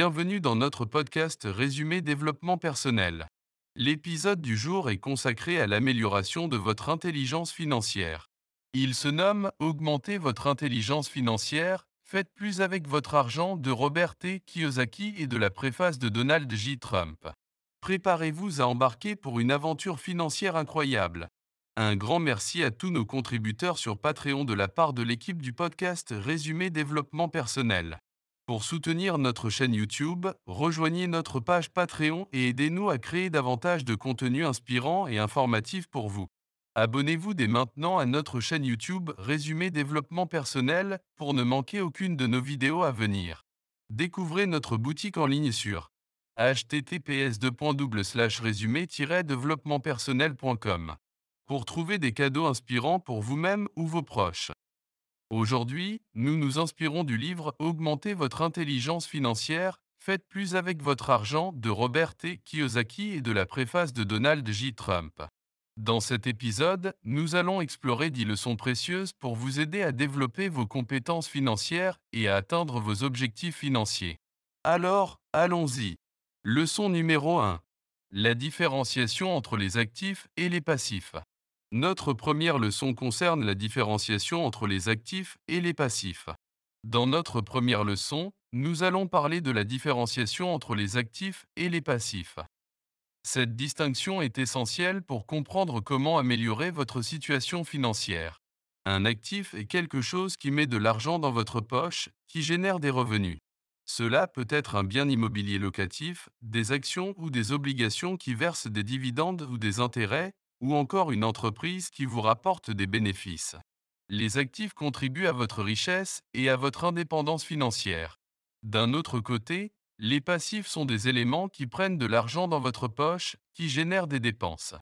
Bienvenue dans notre podcast Résumé développement personnel. L'épisode du jour est consacré à l'amélioration de votre intelligence financière. Il se nomme Augmenter votre intelligence financière, faites plus avec votre argent de Robert T. Kiyosaki et de la préface de Donald J. Trump. Préparez-vous à embarquer pour une aventure financière incroyable. Un grand merci à tous nos contributeurs sur Patreon de la part de l'équipe du podcast Résumé développement personnel. Pour soutenir notre chaîne YouTube, rejoignez notre page Patreon et aidez-nous à créer davantage de contenu inspirant et informatif pour vous. Abonnez-vous dès maintenant à notre chaîne YouTube Résumé développement personnel pour ne manquer aucune de nos vidéos à venir. Découvrez notre boutique en ligne sur https résumé développementpersonnel.com pour trouver des cadeaux inspirants pour vous-même ou vos proches. Aujourd'hui, nous nous inspirons du livre Augmentez votre intelligence financière, faites plus avec votre argent de Robert T. Kiyosaki et de la préface de Donald J. Trump. Dans cet épisode, nous allons explorer 10 leçons précieuses pour vous aider à développer vos compétences financières et à atteindre vos objectifs financiers. Alors, allons-y. Leçon numéro 1. La différenciation entre les actifs et les passifs. Notre première leçon concerne la différenciation entre les actifs et les passifs. Dans notre première leçon, nous allons parler de la différenciation entre les actifs et les passifs. Cette distinction est essentielle pour comprendre comment améliorer votre situation financière. Un actif est quelque chose qui met de l'argent dans votre poche, qui génère des revenus. Cela peut être un bien immobilier locatif, des actions ou des obligations qui versent des dividendes ou des intérêts, ou encore une entreprise qui vous rapporte des bénéfices. Les actifs contribuent à votre richesse et à votre indépendance financière. D'un autre côté, les passifs sont des éléments qui prennent de l'argent dans votre poche, qui génèrent des dépenses.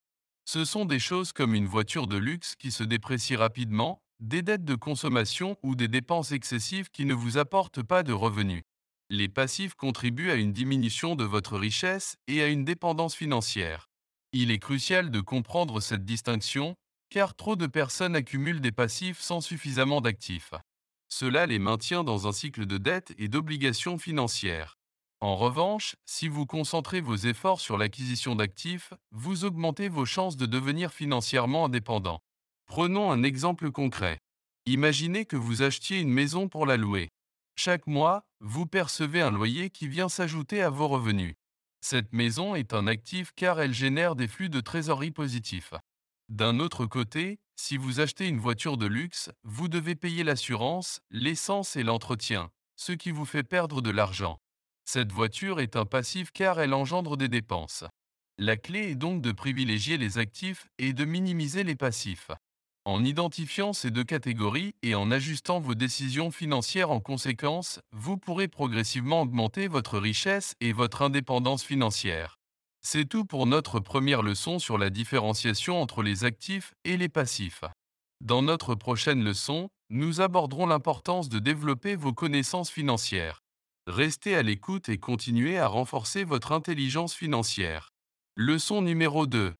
Ce sont des choses comme une voiture de luxe qui se déprécie rapidement, des dettes de consommation ou des dépenses excessives qui ne vous apportent pas de revenus. Les passifs contribuent à une diminution de votre richesse et à une dépendance financière. Il est crucial de comprendre cette distinction, car trop de personnes accumulent des passifs sans suffisamment d'actifs. Cela les maintient dans un cycle de dettes et d'obligations financières. En revanche, si vous concentrez vos efforts sur l'acquisition d'actifs, vous augmentez vos chances de devenir financièrement indépendant. Prenons un exemple concret. Imaginez que vous achetiez une maison pour la louer. Chaque mois, vous percevez un loyer qui vient s'ajouter à vos revenus. Cette maison est un actif car elle génère des flux de trésorerie positifs. D'un autre côté, si vous achetez une voiture de luxe, vous devez payer l'assurance, l'essence et l'entretien, ce qui vous fait perdre de l'argent. Cette voiture est un passif car elle engendre des dépenses. La clé est donc de privilégier les actifs et de minimiser les passifs. En identifiant ces deux catégories et en ajustant vos décisions financières en conséquence, vous pourrez progressivement augmenter votre richesse et votre indépendance financière. C'est tout pour notre première leçon sur la différenciation entre les actifs et les passifs. Dans notre prochaine leçon, nous aborderons l'importance de développer vos connaissances financières. Restez à l'écoute et continuez à renforcer votre intelligence financière. Leçon numéro 2.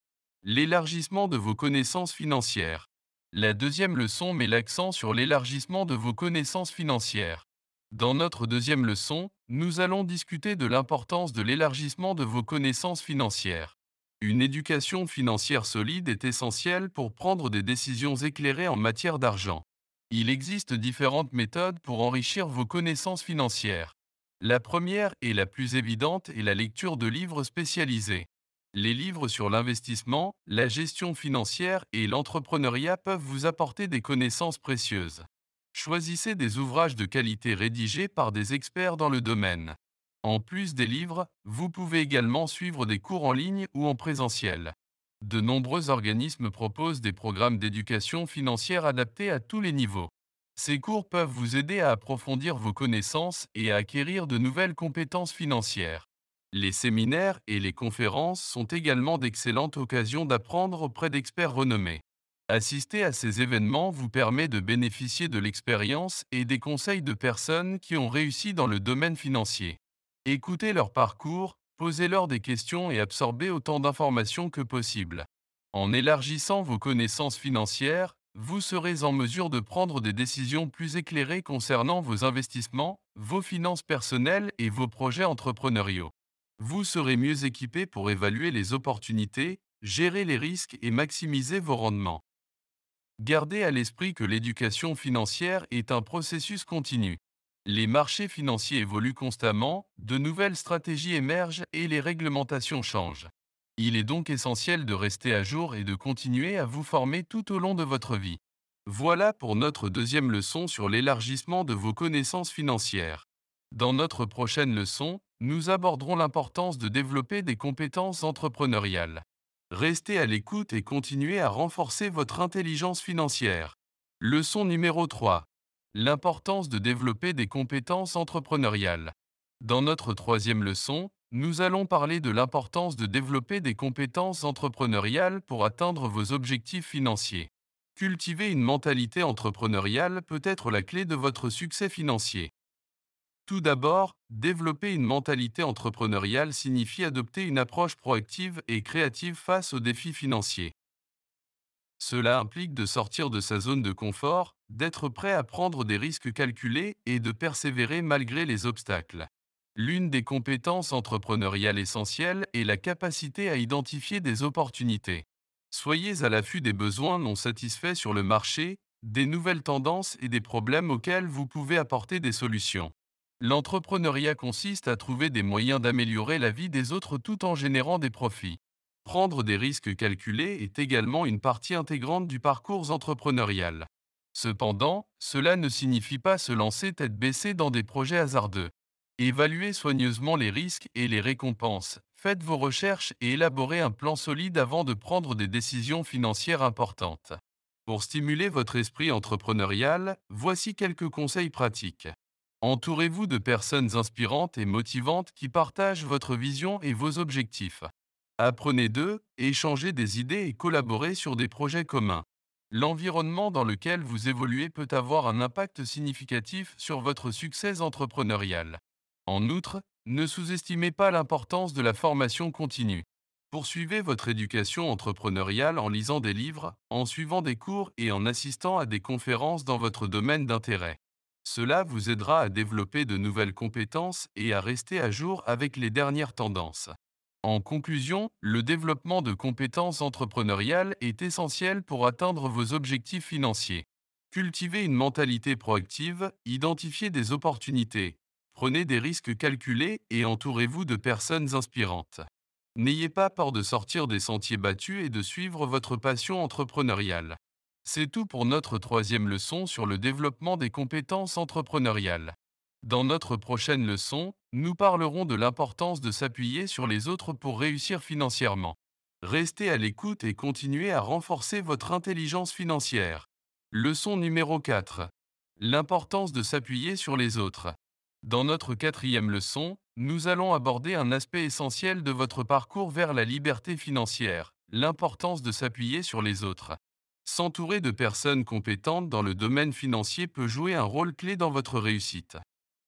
L'élargissement de vos connaissances financières. La deuxième leçon met l'accent sur l'élargissement de vos connaissances financières. Dans notre deuxième leçon, nous allons discuter de l'importance de l'élargissement de vos connaissances financières. Une éducation financière solide est essentielle pour prendre des décisions éclairées en matière d'argent. Il existe différentes méthodes pour enrichir vos connaissances financières. La première et la plus évidente est la lecture de livres spécialisés. Les livres sur l'investissement, la gestion financière et l'entrepreneuriat peuvent vous apporter des connaissances précieuses. Choisissez des ouvrages de qualité rédigés par des experts dans le domaine. En plus des livres, vous pouvez également suivre des cours en ligne ou en présentiel. De nombreux organismes proposent des programmes d'éducation financière adaptés à tous les niveaux. Ces cours peuvent vous aider à approfondir vos connaissances et à acquérir de nouvelles compétences financières. Les séminaires et les conférences sont également d'excellentes occasions d'apprendre auprès d'experts renommés. Assister à ces événements vous permet de bénéficier de l'expérience et des conseils de personnes qui ont réussi dans le domaine financier. Écoutez leur parcours, posez-leur des questions et absorbez autant d'informations que possible. En élargissant vos connaissances financières, vous serez en mesure de prendre des décisions plus éclairées concernant vos investissements, vos finances personnelles et vos projets entrepreneuriaux. Vous serez mieux équipé pour évaluer les opportunités, gérer les risques et maximiser vos rendements. Gardez à l'esprit que l'éducation financière est un processus continu. Les marchés financiers évoluent constamment, de nouvelles stratégies émergent et les réglementations changent. Il est donc essentiel de rester à jour et de continuer à vous former tout au long de votre vie. Voilà pour notre deuxième leçon sur l'élargissement de vos connaissances financières. Dans notre prochaine leçon, nous aborderons l'importance de développer des compétences entrepreneuriales. Restez à l'écoute et continuez à renforcer votre intelligence financière. Leçon numéro 3. L'importance de développer des compétences entrepreneuriales. Dans notre troisième leçon, nous allons parler de l'importance de développer des compétences entrepreneuriales pour atteindre vos objectifs financiers. Cultiver une mentalité entrepreneuriale peut être la clé de votre succès financier. Tout d'abord, développer une mentalité entrepreneuriale signifie adopter une approche proactive et créative face aux défis financiers. Cela implique de sortir de sa zone de confort, d'être prêt à prendre des risques calculés et de persévérer malgré les obstacles. L'une des compétences entrepreneuriales essentielles est la capacité à identifier des opportunités. Soyez à l'affût des besoins non satisfaits sur le marché, des nouvelles tendances et des problèmes auxquels vous pouvez apporter des solutions. L'entrepreneuriat consiste à trouver des moyens d'améliorer la vie des autres tout en générant des profits. Prendre des risques calculés est également une partie intégrante du parcours entrepreneurial. Cependant, cela ne signifie pas se lancer tête baissée dans des projets hasardeux. Évaluez soigneusement les risques et les récompenses, faites vos recherches et élaborez un plan solide avant de prendre des décisions financières importantes. Pour stimuler votre esprit entrepreneurial, voici quelques conseils pratiques. Entourez-vous de personnes inspirantes et motivantes qui partagent votre vision et vos objectifs. Apprenez d'eux, échangez des idées et collaborez sur des projets communs. L'environnement dans lequel vous évoluez peut avoir un impact significatif sur votre succès entrepreneurial. En outre, ne sous-estimez pas l'importance de la formation continue. Poursuivez votre éducation entrepreneuriale en lisant des livres, en suivant des cours et en assistant à des conférences dans votre domaine d'intérêt. Cela vous aidera à développer de nouvelles compétences et à rester à jour avec les dernières tendances. En conclusion, le développement de compétences entrepreneuriales est essentiel pour atteindre vos objectifs financiers. Cultivez une mentalité proactive, identifiez des opportunités, Prenez des risques calculés et entourez-vous de personnes inspirantes. N'ayez pas peur de sortir des sentiers battus et de suivre votre passion entrepreneuriale. C'est tout pour notre troisième leçon sur le développement des compétences entrepreneuriales. Dans notre prochaine leçon, nous parlerons de l'importance de s'appuyer sur les autres pour réussir financièrement. Restez à l'écoute et continuez à renforcer votre intelligence financière. Leçon numéro 4. L'importance de s'appuyer sur les autres. Dans notre quatrième leçon, nous allons aborder un aspect essentiel de votre parcours vers la liberté financière, l'importance de s'appuyer sur les autres. S'entourer de personnes compétentes dans le domaine financier peut jouer un rôle clé dans votre réussite.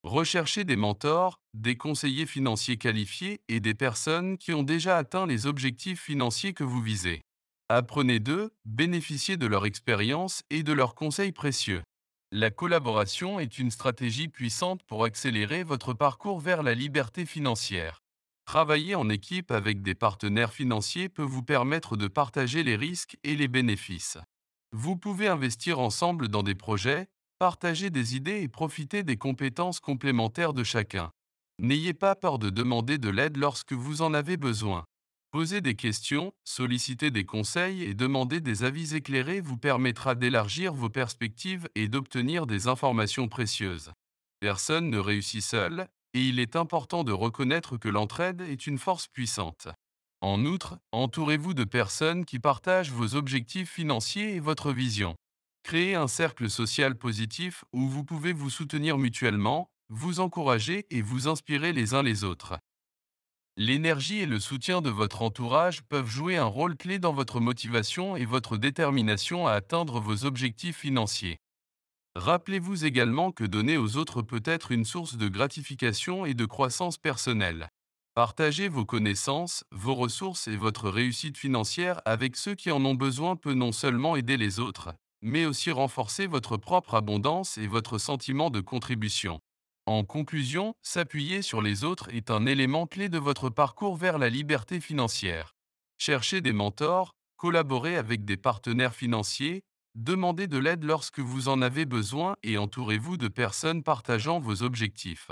Recherchez des mentors, des conseillers financiers qualifiés et des personnes qui ont déjà atteint les objectifs financiers que vous visez. Apprenez d'eux, bénéficiez de leur expérience et de leurs conseils précieux. La collaboration est une stratégie puissante pour accélérer votre parcours vers la liberté financière. Travailler en équipe avec des partenaires financiers peut vous permettre de partager les risques et les bénéfices. Vous pouvez investir ensemble dans des projets, partager des idées et profiter des compétences complémentaires de chacun. N'ayez pas peur de demander de l'aide lorsque vous en avez besoin. Poser des questions, solliciter des conseils et demander des avis éclairés vous permettra d'élargir vos perspectives et d'obtenir des informations précieuses. Personne ne réussit seul, et il est important de reconnaître que l'entraide est une force puissante. En outre, entourez-vous de personnes qui partagent vos objectifs financiers et votre vision. Créez un cercle social positif où vous pouvez vous soutenir mutuellement, vous encourager et vous inspirer les uns les autres. L'énergie et le soutien de votre entourage peuvent jouer un rôle clé dans votre motivation et votre détermination à atteindre vos objectifs financiers. Rappelez-vous également que donner aux autres peut être une source de gratification et de croissance personnelle. Partager vos connaissances, vos ressources et votre réussite financière avec ceux qui en ont besoin peut non seulement aider les autres, mais aussi renforcer votre propre abondance et votre sentiment de contribution. En conclusion, s'appuyer sur les autres est un élément clé de votre parcours vers la liberté financière. Cherchez des mentors, collaborez avec des partenaires financiers, demandez de l'aide lorsque vous en avez besoin et entourez-vous de personnes partageant vos objectifs.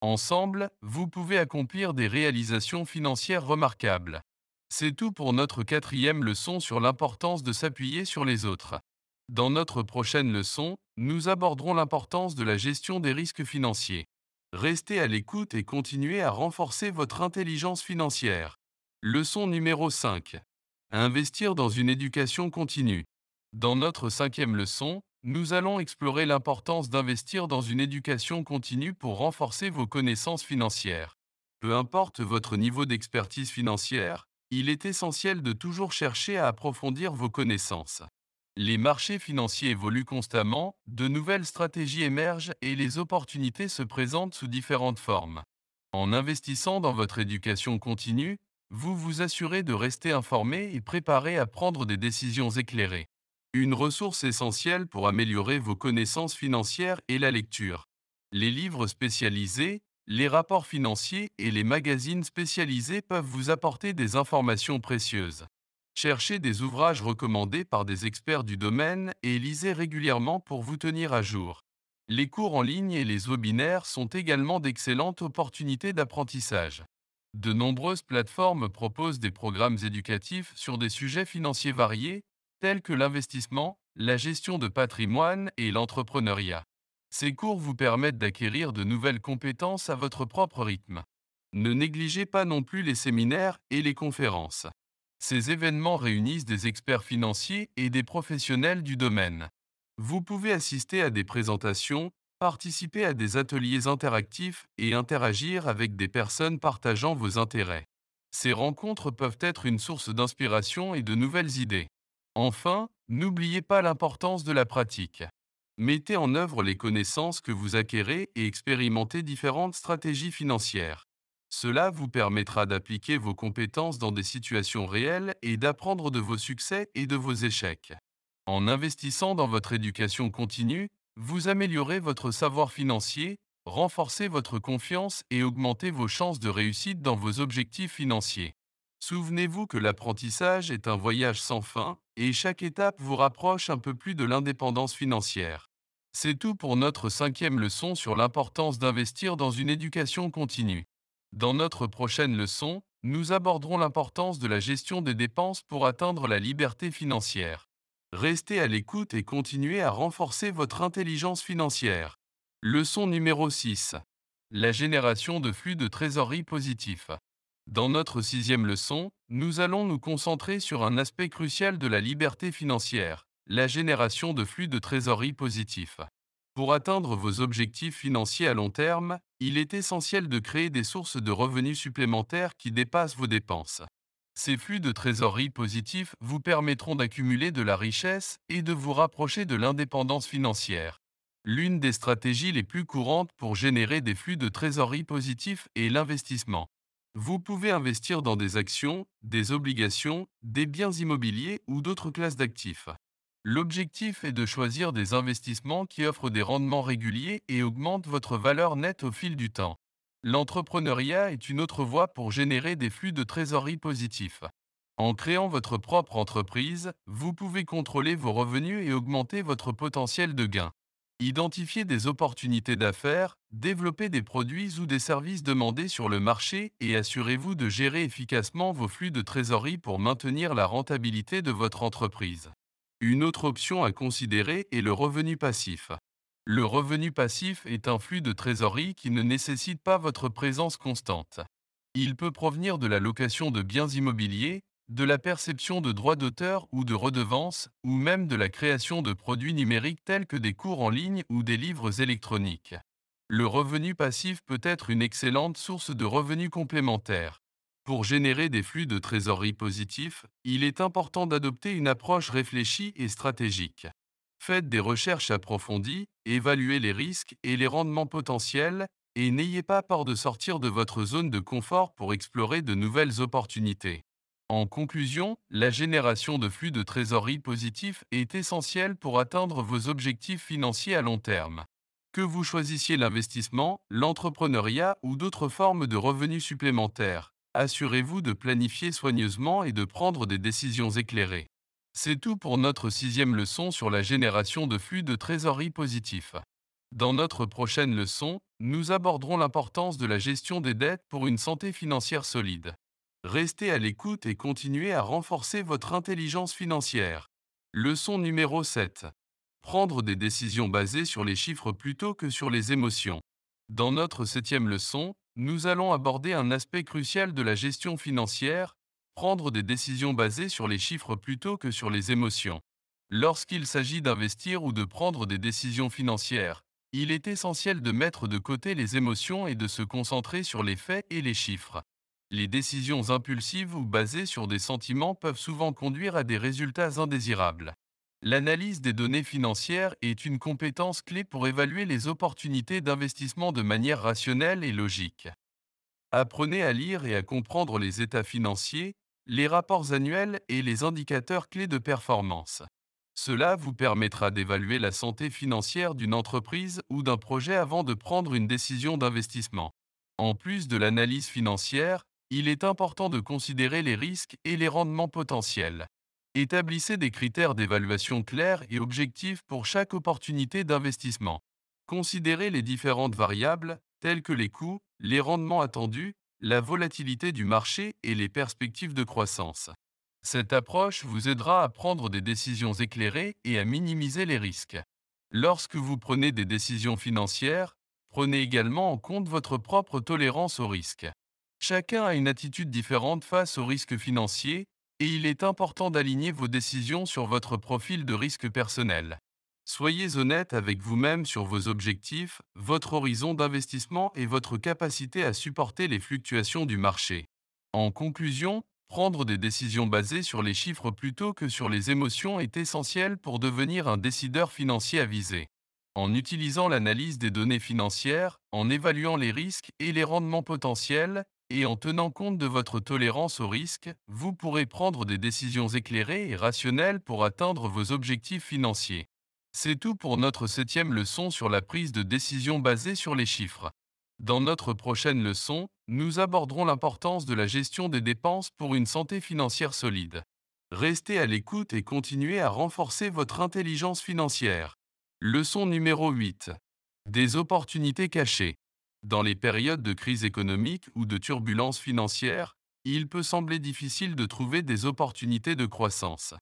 Ensemble, vous pouvez accomplir des réalisations financières remarquables. C'est tout pour notre quatrième leçon sur l'importance de s'appuyer sur les autres. Dans notre prochaine leçon, nous aborderons l'importance de la gestion des risques financiers. Restez à l'écoute et continuez à renforcer votre intelligence financière. Leçon numéro 5. Investir dans une éducation continue. Dans notre cinquième leçon, nous allons explorer l'importance d'investir dans une éducation continue pour renforcer vos connaissances financières. Peu importe votre niveau d'expertise financière, il est essentiel de toujours chercher à approfondir vos connaissances. Les marchés financiers évoluent constamment, de nouvelles stratégies émergent et les opportunités se présentent sous différentes formes. En investissant dans votre éducation continue, vous vous assurez de rester informé et préparé à prendre des décisions éclairées. Une ressource essentielle pour améliorer vos connaissances financières est la lecture. Les livres spécialisés, les rapports financiers et les magazines spécialisés peuvent vous apporter des informations précieuses. Cherchez des ouvrages recommandés par des experts du domaine et lisez régulièrement pour vous tenir à jour. Les cours en ligne et les webinaires sont également d'excellentes opportunités d'apprentissage. De nombreuses plateformes proposent des programmes éducatifs sur des sujets financiers variés, tels que l'investissement, la gestion de patrimoine et l'entrepreneuriat. Ces cours vous permettent d'acquérir de nouvelles compétences à votre propre rythme. Ne négligez pas non plus les séminaires et les conférences. Ces événements réunissent des experts financiers et des professionnels du domaine. Vous pouvez assister à des présentations, participer à des ateliers interactifs et interagir avec des personnes partageant vos intérêts. Ces rencontres peuvent être une source d'inspiration et de nouvelles idées. Enfin, n'oubliez pas l'importance de la pratique. Mettez en œuvre les connaissances que vous acquérez et expérimentez différentes stratégies financières. Cela vous permettra d'appliquer vos compétences dans des situations réelles et d'apprendre de vos succès et de vos échecs. En investissant dans votre éducation continue, vous améliorez votre savoir financier, renforcez votre confiance et augmentez vos chances de réussite dans vos objectifs financiers. Souvenez-vous que l'apprentissage est un voyage sans fin et chaque étape vous rapproche un peu plus de l'indépendance financière. C'est tout pour notre cinquième leçon sur l'importance d'investir dans une éducation continue. Dans notre prochaine leçon, nous aborderons l'importance de la gestion des dépenses pour atteindre la liberté financière. Restez à l'écoute et continuez à renforcer votre intelligence financière. Leçon numéro 6. La génération de flux de trésorerie positif. Dans notre sixième leçon, nous allons nous concentrer sur un aspect crucial de la liberté financière, la génération de flux de trésorerie positif. Pour atteindre vos objectifs financiers à long terme, il est essentiel de créer des sources de revenus supplémentaires qui dépassent vos dépenses. Ces flux de trésorerie positifs vous permettront d'accumuler de la richesse et de vous rapprocher de l'indépendance financière. L'une des stratégies les plus courantes pour générer des flux de trésorerie positifs est l'investissement. Vous pouvez investir dans des actions, des obligations, des biens immobiliers ou d'autres classes d'actifs. L'objectif est de choisir des investissements qui offrent des rendements réguliers et augmentent votre valeur nette au fil du temps. L'entrepreneuriat est une autre voie pour générer des flux de trésorerie positifs. En créant votre propre entreprise, vous pouvez contrôler vos revenus et augmenter votre potentiel de gain. Identifiez des opportunités d'affaires, développez des produits ou des services demandés sur le marché et assurez-vous de gérer efficacement vos flux de trésorerie pour maintenir la rentabilité de votre entreprise. Une autre option à considérer est le revenu passif. Le revenu passif est un flux de trésorerie qui ne nécessite pas votre présence constante. Il peut provenir de la location de biens immobiliers, de la perception de droits d'auteur ou de redevances, ou même de la création de produits numériques tels que des cours en ligne ou des livres électroniques. Le revenu passif peut être une excellente source de revenus complémentaires. Pour générer des flux de trésorerie positifs, il est important d'adopter une approche réfléchie et stratégique. Faites des recherches approfondies, évaluez les risques et les rendements potentiels, et n'ayez pas peur de sortir de votre zone de confort pour explorer de nouvelles opportunités. En conclusion, la génération de flux de trésorerie positifs est essentielle pour atteindre vos objectifs financiers à long terme. Que vous choisissiez l'investissement, l'entrepreneuriat ou d'autres formes de revenus supplémentaires, assurez-vous de planifier soigneusement et de prendre des décisions éclairées. C'est tout pour notre sixième leçon sur la génération de flux de trésorerie positifs. Dans notre prochaine leçon, nous aborderons l'importance de la gestion des dettes pour une santé financière solide. Restez à l'écoute et continuez à renforcer votre intelligence financière. Leçon numéro 7. Prendre des décisions basées sur les chiffres plutôt que sur les émotions. Dans notre septième leçon, nous allons aborder un aspect crucial de la gestion financière, prendre des décisions basées sur les chiffres plutôt que sur les émotions. Lorsqu'il s'agit d'investir ou de prendre des décisions financières, il est essentiel de mettre de côté les émotions et de se concentrer sur les faits et les chiffres. Les décisions impulsives ou basées sur des sentiments peuvent souvent conduire à des résultats indésirables. L'analyse des données financières est une compétence clé pour évaluer les opportunités d'investissement de manière rationnelle et logique. Apprenez à lire et à comprendre les états financiers, les rapports annuels et les indicateurs clés de performance. Cela vous permettra d'évaluer la santé financière d'une entreprise ou d'un projet avant de prendre une décision d'investissement. En plus de l'analyse financière, il est important de considérer les risques et les rendements potentiels. Établissez des critères d'évaluation clairs et objectifs pour chaque opportunité d'investissement. Considérez les différentes variables, telles que les coûts, les rendements attendus, la volatilité du marché et les perspectives de croissance. Cette approche vous aidera à prendre des décisions éclairées et à minimiser les risques. Lorsque vous prenez des décisions financières, prenez également en compte votre propre tolérance au risque. Chacun a une attitude différente face aux risques financiers et il est important d'aligner vos décisions sur votre profil de risque personnel. Soyez honnête avec vous-même sur vos objectifs, votre horizon d'investissement et votre capacité à supporter les fluctuations du marché. En conclusion, Prendre des décisions basées sur les chiffres plutôt que sur les émotions est essentiel pour devenir un décideur financier avisé. En utilisant l'analyse des données financières, en évaluant les risques et les rendements potentiels, et en tenant compte de votre tolérance au risque, vous pourrez prendre des décisions éclairées et rationnelles pour atteindre vos objectifs financiers. C'est tout pour notre septième leçon sur la prise de décision basée sur les chiffres. Dans notre prochaine leçon, nous aborderons l'importance de la gestion des dépenses pour une santé financière solide. Restez à l'écoute et continuez à renforcer votre intelligence financière. Leçon numéro 8. Des opportunités cachées. Dans les périodes de crise économique ou de turbulence financière, il peut sembler difficile de trouver des opportunités de croissance.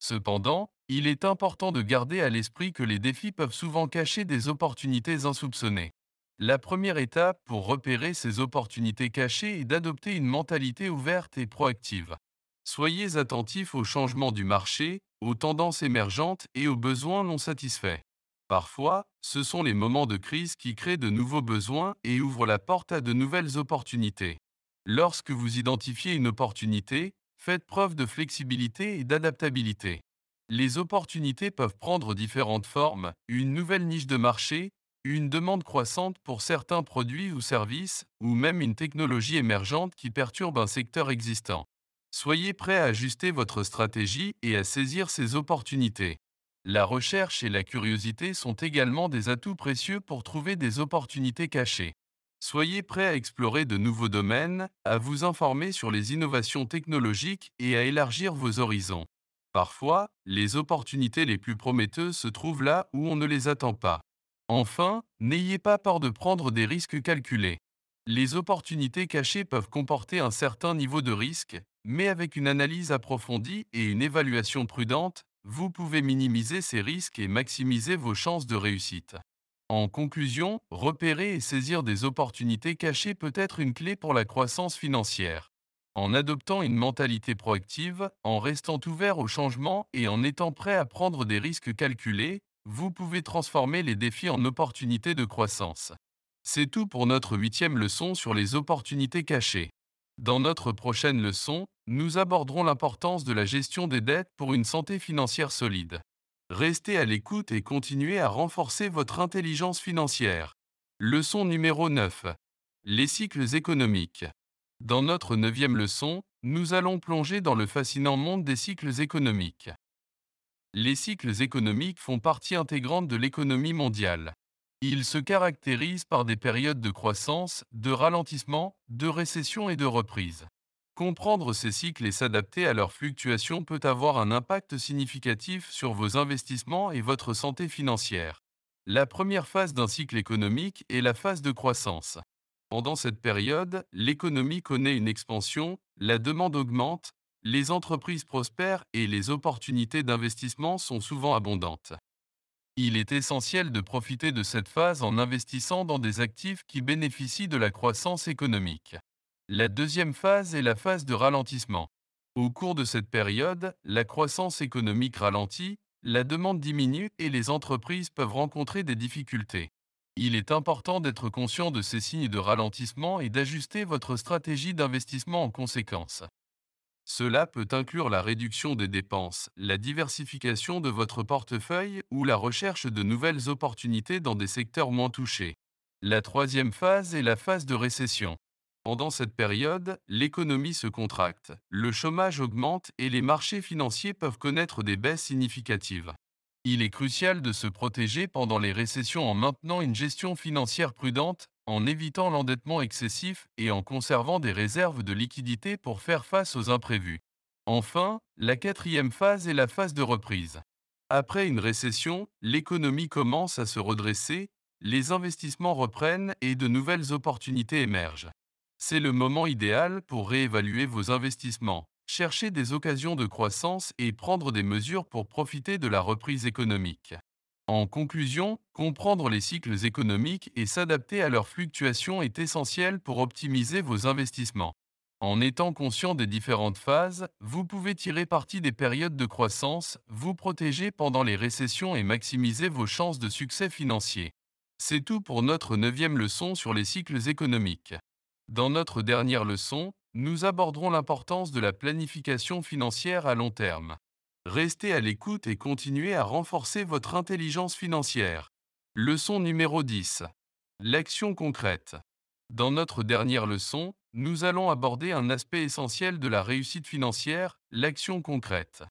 Cependant, il est important de garder à l'esprit que les défis peuvent souvent cacher des opportunités insoupçonnées. La première étape pour repérer ces opportunités cachées est d'adopter une mentalité ouverte et proactive. Soyez attentifs aux changements du marché, aux tendances émergentes et aux besoins non satisfaits. Parfois, ce sont les moments de crise qui créent de nouveaux besoins et ouvrent la porte à de nouvelles opportunités. Lorsque vous identifiez une opportunité, faites preuve de flexibilité et d'adaptabilité. Les opportunités peuvent prendre différentes formes, une nouvelle niche de marché, une demande croissante pour certains produits ou services, ou même une technologie émergente qui perturbe un secteur existant. Soyez prêt à ajuster votre stratégie et à saisir ces opportunités. La recherche et la curiosité sont également des atouts précieux pour trouver des opportunités cachées. Soyez prêt à explorer de nouveaux domaines, à vous informer sur les innovations technologiques et à élargir vos horizons. Parfois, les opportunités les plus prometteuses se trouvent là où on ne les attend pas. Enfin, n'ayez pas peur de prendre des risques calculés. Les opportunités cachées peuvent comporter un certain niveau de risque, mais avec une analyse approfondie et une évaluation prudente, vous pouvez minimiser ces risques et maximiser vos chances de réussite. En conclusion, repérer et saisir des opportunités cachées peut être une clé pour la croissance financière. En adoptant une mentalité proactive, en restant ouvert au changement et en étant prêt à prendre des risques calculés, vous pouvez transformer les défis en opportunités de croissance. C'est tout pour notre huitième leçon sur les opportunités cachées. Dans notre prochaine leçon, nous aborderons l'importance de la gestion des dettes pour une santé financière solide. Restez à l'écoute et continuez à renforcer votre intelligence financière. Leçon numéro 9. Les cycles économiques. Dans notre neuvième leçon, nous allons plonger dans le fascinant monde des cycles économiques. Les cycles économiques font partie intégrante de l'économie mondiale. Ils se caractérisent par des périodes de croissance, de ralentissement, de récession et de reprise. Comprendre ces cycles et s'adapter à leurs fluctuations peut avoir un impact significatif sur vos investissements et votre santé financière. La première phase d'un cycle économique est la phase de croissance. Pendant cette période, l'économie connaît une expansion, la demande augmente, les entreprises prospèrent et les opportunités d'investissement sont souvent abondantes. Il est essentiel de profiter de cette phase en investissant dans des actifs qui bénéficient de la croissance économique. La deuxième phase est la phase de ralentissement. Au cours de cette période, la croissance économique ralentit, la demande diminue et les entreprises peuvent rencontrer des difficultés. Il est important d'être conscient de ces signes de ralentissement et d'ajuster votre stratégie d'investissement en conséquence. Cela peut inclure la réduction des dépenses, la diversification de votre portefeuille ou la recherche de nouvelles opportunités dans des secteurs moins touchés. La troisième phase est la phase de récession. Pendant cette période, l'économie se contracte, le chômage augmente et les marchés financiers peuvent connaître des baisses significatives. Il est crucial de se protéger pendant les récessions en maintenant une gestion financière prudente, en évitant l'endettement excessif et en conservant des réserves de liquidité pour faire face aux imprévus. Enfin, la quatrième phase est la phase de reprise. Après une récession, l'économie commence à se redresser, les investissements reprennent et de nouvelles opportunités émergent. C'est le moment idéal pour réévaluer vos investissements, chercher des occasions de croissance et prendre des mesures pour profiter de la reprise économique. En conclusion, comprendre les cycles économiques et s'adapter à leurs fluctuations est essentiel pour optimiser vos investissements. En étant conscient des différentes phases, vous pouvez tirer parti des périodes de croissance, vous protéger pendant les récessions et maximiser vos chances de succès financier. C'est tout pour notre neuvième leçon sur les cycles économiques. Dans notre dernière leçon, nous aborderons l'importance de la planification financière à long terme. Restez à l'écoute et continuez à renforcer votre intelligence financière. Leçon numéro 10. L'action concrète. Dans notre dernière leçon, nous allons aborder un aspect essentiel de la réussite financière, l'action concrète.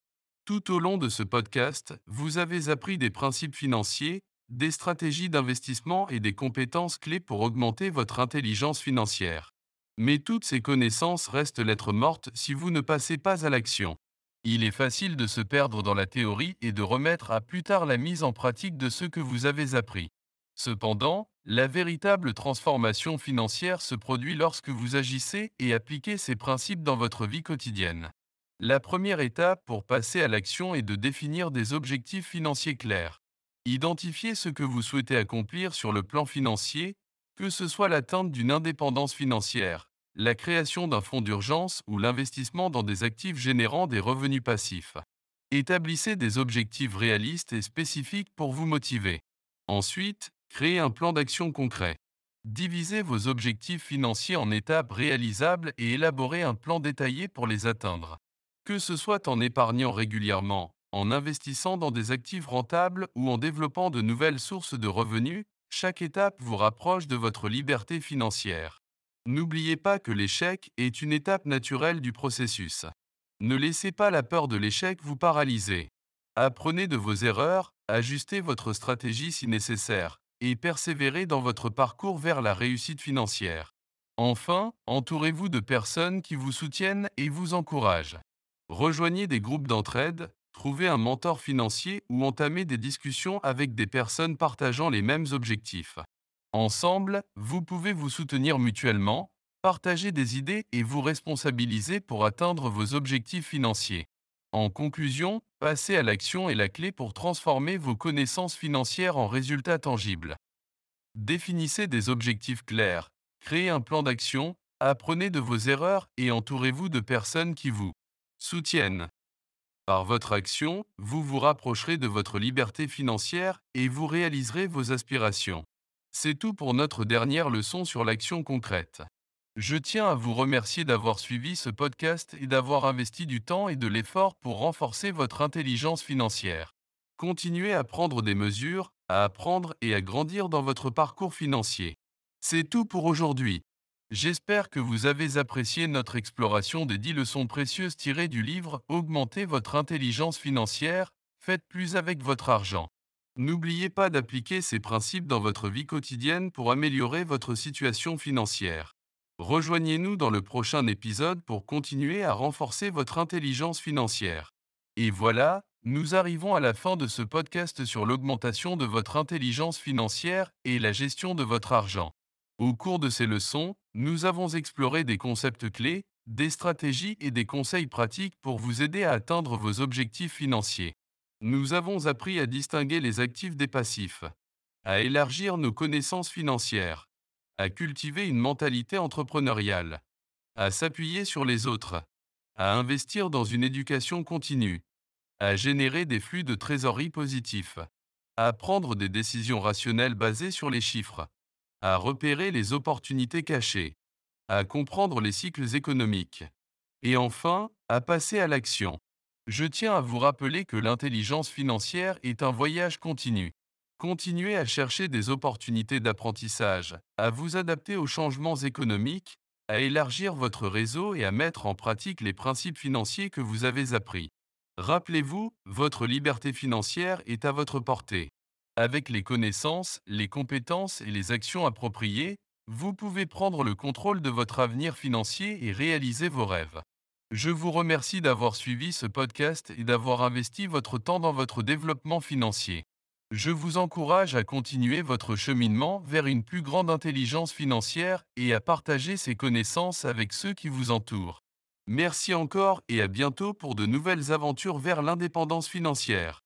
Tout au long de ce podcast, vous avez appris des principes financiers, des stratégies d'investissement et des compétences clés pour augmenter votre intelligence financière. Mais toutes ces connaissances restent lettres mortes si vous ne passez pas à l'action. Il est facile de se perdre dans la théorie et de remettre à plus tard la mise en pratique de ce que vous avez appris. Cependant, la véritable transformation financière se produit lorsque vous agissez et appliquez ces principes dans votre vie quotidienne. La première étape pour passer à l'action est de définir des objectifs financiers clairs. Identifiez ce que vous souhaitez accomplir sur le plan financier, que ce soit l'atteinte d'une indépendance financière, la création d'un fonds d'urgence ou l'investissement dans des actifs générant des revenus passifs. Établissez des objectifs réalistes et spécifiques pour vous motiver. Ensuite, créez un plan d'action concret. Divisez vos objectifs financiers en étapes réalisables et élaborez un plan détaillé pour les atteindre. Que ce soit en épargnant régulièrement, en investissant dans des actifs rentables ou en développant de nouvelles sources de revenus, chaque étape vous rapproche de votre liberté financière. N'oubliez pas que l'échec est une étape naturelle du processus. Ne laissez pas la peur de l'échec vous paralyser. Apprenez de vos erreurs, ajustez votre stratégie si nécessaire, et persévérez dans votre parcours vers la réussite financière. Enfin, entourez-vous de personnes qui vous soutiennent et vous encouragent. Rejoignez des groupes d'entraide, trouvez un mentor financier ou entamez des discussions avec des personnes partageant les mêmes objectifs. Ensemble, vous pouvez vous soutenir mutuellement, partager des idées et vous responsabiliser pour atteindre vos objectifs financiers. En conclusion, passer à l'action est la clé pour transformer vos connaissances financières en résultats tangibles. Définissez des objectifs clairs, créez un plan d'action, apprenez de vos erreurs et entourez-vous de personnes qui vous soutiennent. Par votre action, vous vous rapprocherez de votre liberté financière et vous réaliserez vos aspirations. C'est tout pour notre dernière leçon sur l'action concrète. Je tiens à vous remercier d'avoir suivi ce podcast et d'avoir investi du temps et de l'effort pour renforcer votre intelligence financière. Continuez à prendre des mesures, à apprendre et à grandir dans votre parcours financier. C'est tout pour aujourd'hui. J'espère que vous avez apprécié notre exploration des 10 leçons précieuses tirées du livre Augmentez votre intelligence financière, faites plus avec votre argent. N'oubliez pas d'appliquer ces principes dans votre vie quotidienne pour améliorer votre situation financière. Rejoignez-nous dans le prochain épisode pour continuer à renforcer votre intelligence financière. Et voilà, nous arrivons à la fin de ce podcast sur l'augmentation de votre intelligence financière et la gestion de votre argent. Au cours de ces leçons, nous avons exploré des concepts clés, des stratégies et des conseils pratiques pour vous aider à atteindre vos objectifs financiers. Nous avons appris à distinguer les actifs des passifs, à élargir nos connaissances financières, à cultiver une mentalité entrepreneuriale, à s'appuyer sur les autres, à investir dans une éducation continue, à générer des flux de trésorerie positifs, à prendre des décisions rationnelles basées sur les chiffres, à repérer les opportunités cachées, à comprendre les cycles économiques, et enfin, à passer à l'action. Je tiens à vous rappeler que l'intelligence financière est un voyage continu. Continuez à chercher des opportunités d'apprentissage, à vous adapter aux changements économiques, à élargir votre réseau et à mettre en pratique les principes financiers que vous avez appris. Rappelez-vous, votre liberté financière est à votre portée. Avec les connaissances, les compétences et les actions appropriées, vous pouvez prendre le contrôle de votre avenir financier et réaliser vos rêves. Je vous remercie d'avoir suivi ce podcast et d'avoir investi votre temps dans votre développement financier. Je vous encourage à continuer votre cheminement vers une plus grande intelligence financière et à partager ces connaissances avec ceux qui vous entourent. Merci encore et à bientôt pour de nouvelles aventures vers l'indépendance financière.